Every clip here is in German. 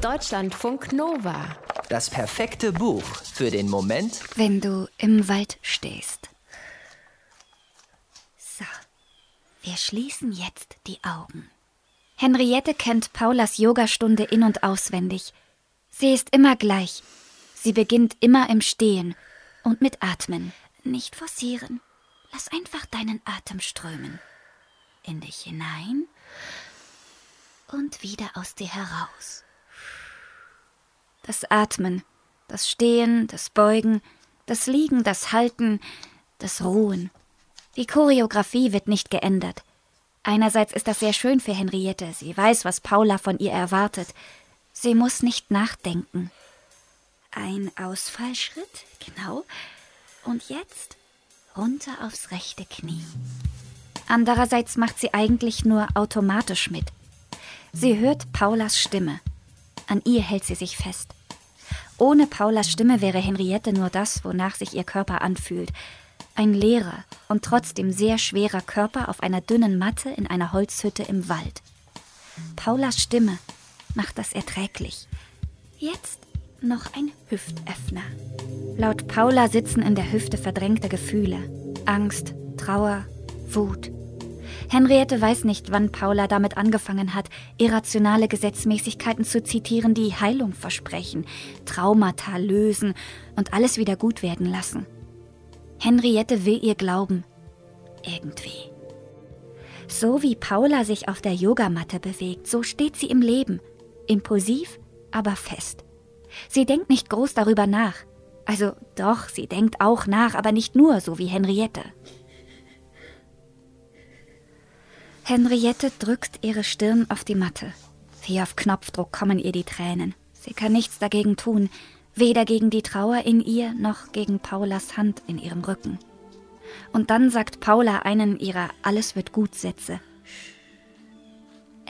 Deutschlandfunk Nova. Das perfekte Buch für den Moment, wenn du im Wald stehst. So, wir schließen jetzt die Augen. Henriette kennt Paulas Yogastunde in und auswendig. Sie ist immer gleich. Sie beginnt immer im Stehen und mit Atmen. Nicht forcieren. Lass einfach deinen Atem strömen. In dich hinein und wieder aus dir heraus. Das Atmen, das Stehen, das Beugen, das Liegen, das Halten, das Ruhen. Die Choreografie wird nicht geändert. Einerseits ist das sehr schön für Henriette. Sie weiß, was Paula von ihr erwartet. Sie muss nicht nachdenken. Ein Ausfallschritt, genau. Und jetzt runter aufs rechte Knie. Andererseits macht sie eigentlich nur automatisch mit. Sie hört Paulas Stimme. An ihr hält sie sich fest. Ohne Paulas Stimme wäre Henriette nur das, wonach sich ihr Körper anfühlt. Ein leerer und trotzdem sehr schwerer Körper auf einer dünnen Matte in einer Holzhütte im Wald. Paulas Stimme macht das erträglich. Jetzt noch ein Hüftöffner. Laut Paula sitzen in der Hüfte verdrängte Gefühle. Angst, Trauer, Wut, Henriette weiß nicht, wann Paula damit angefangen hat, irrationale Gesetzmäßigkeiten zu zitieren, die Heilung versprechen, Traumata lösen und alles wieder gut werden lassen. Henriette will ihr glauben. Irgendwie. So wie Paula sich auf der Yogamatte bewegt, so steht sie im Leben. Impulsiv, aber fest. Sie denkt nicht groß darüber nach. Also doch, sie denkt auch nach, aber nicht nur so wie Henriette. Henriette drückt ihre Stirn auf die Matte. Wie auf Knopfdruck kommen ihr die Tränen. Sie kann nichts dagegen tun, weder gegen die Trauer in ihr noch gegen Paulas Hand in ihrem Rücken. Und dann sagt Paula einen ihrer Alles wird gut Sätze.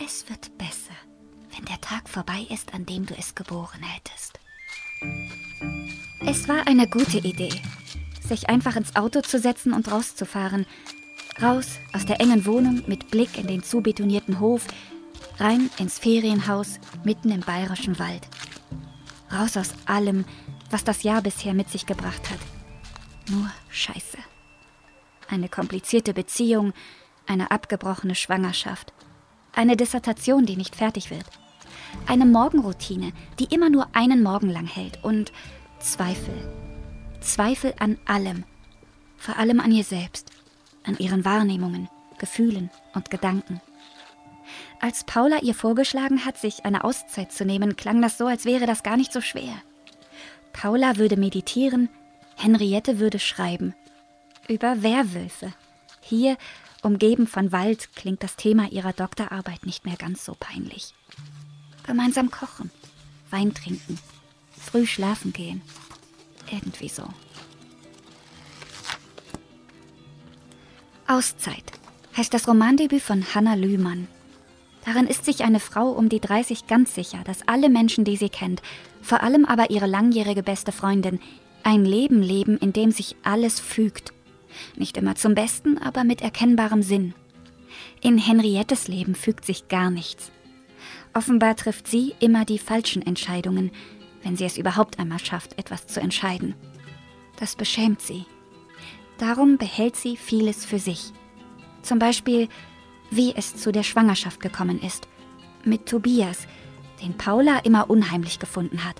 Es wird besser, wenn der Tag vorbei ist, an dem du es geboren hättest. Es war eine gute Idee, sich einfach ins Auto zu setzen und rauszufahren, Raus aus der engen Wohnung mit Blick in den zubetonierten Hof, rein ins Ferienhaus mitten im bayerischen Wald. Raus aus allem, was das Jahr bisher mit sich gebracht hat. Nur Scheiße. Eine komplizierte Beziehung, eine abgebrochene Schwangerschaft, eine Dissertation, die nicht fertig wird, eine Morgenroutine, die immer nur einen Morgen lang hält und Zweifel. Zweifel an allem, vor allem an ihr selbst an ihren Wahrnehmungen, Gefühlen und Gedanken. Als Paula ihr vorgeschlagen hat, sich eine Auszeit zu nehmen, klang das so, als wäre das gar nicht so schwer. Paula würde meditieren, Henriette würde schreiben. Über Werwölfe. Hier, umgeben von Wald, klingt das Thema ihrer Doktorarbeit nicht mehr ganz so peinlich. Gemeinsam kochen, Wein trinken, früh schlafen gehen. Irgendwie so. Auszeit heißt das Romandebüt von Hannah Lühmann. Darin ist sich eine Frau um die 30 ganz sicher, dass alle Menschen, die sie kennt, vor allem aber ihre langjährige beste Freundin, ein Leben leben, in dem sich alles fügt. Nicht immer zum Besten, aber mit erkennbarem Sinn. In Henriettes Leben fügt sich gar nichts. Offenbar trifft sie immer die falschen Entscheidungen, wenn sie es überhaupt einmal schafft, etwas zu entscheiden. Das beschämt sie. Darum behält sie vieles für sich. Zum Beispiel, wie es zu der Schwangerschaft gekommen ist. Mit Tobias, den Paula immer unheimlich gefunden hat.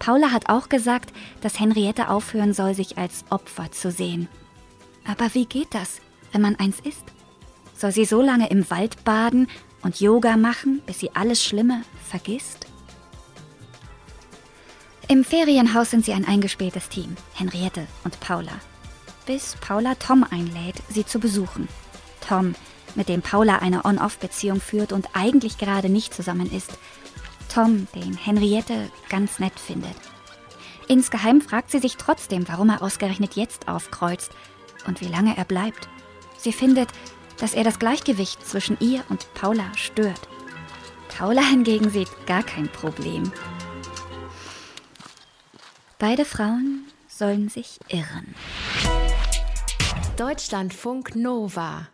Paula hat auch gesagt, dass Henriette aufhören soll, sich als Opfer zu sehen. Aber wie geht das, wenn man eins ist? Soll sie so lange im Wald baden und Yoga machen, bis sie alles Schlimme vergisst? Im Ferienhaus sind sie ein eingespieltes Team, Henriette und Paula bis Paula Tom einlädt, sie zu besuchen. Tom, mit dem Paula eine On-Off-Beziehung führt und eigentlich gerade nicht zusammen ist. Tom, den Henriette ganz nett findet. Insgeheim fragt sie sich trotzdem, warum er ausgerechnet jetzt aufkreuzt und wie lange er bleibt. Sie findet, dass er das Gleichgewicht zwischen ihr und Paula stört. Paula hingegen sieht gar kein Problem. Beide Frauen sollen sich irren. Deutschlandfunk Nova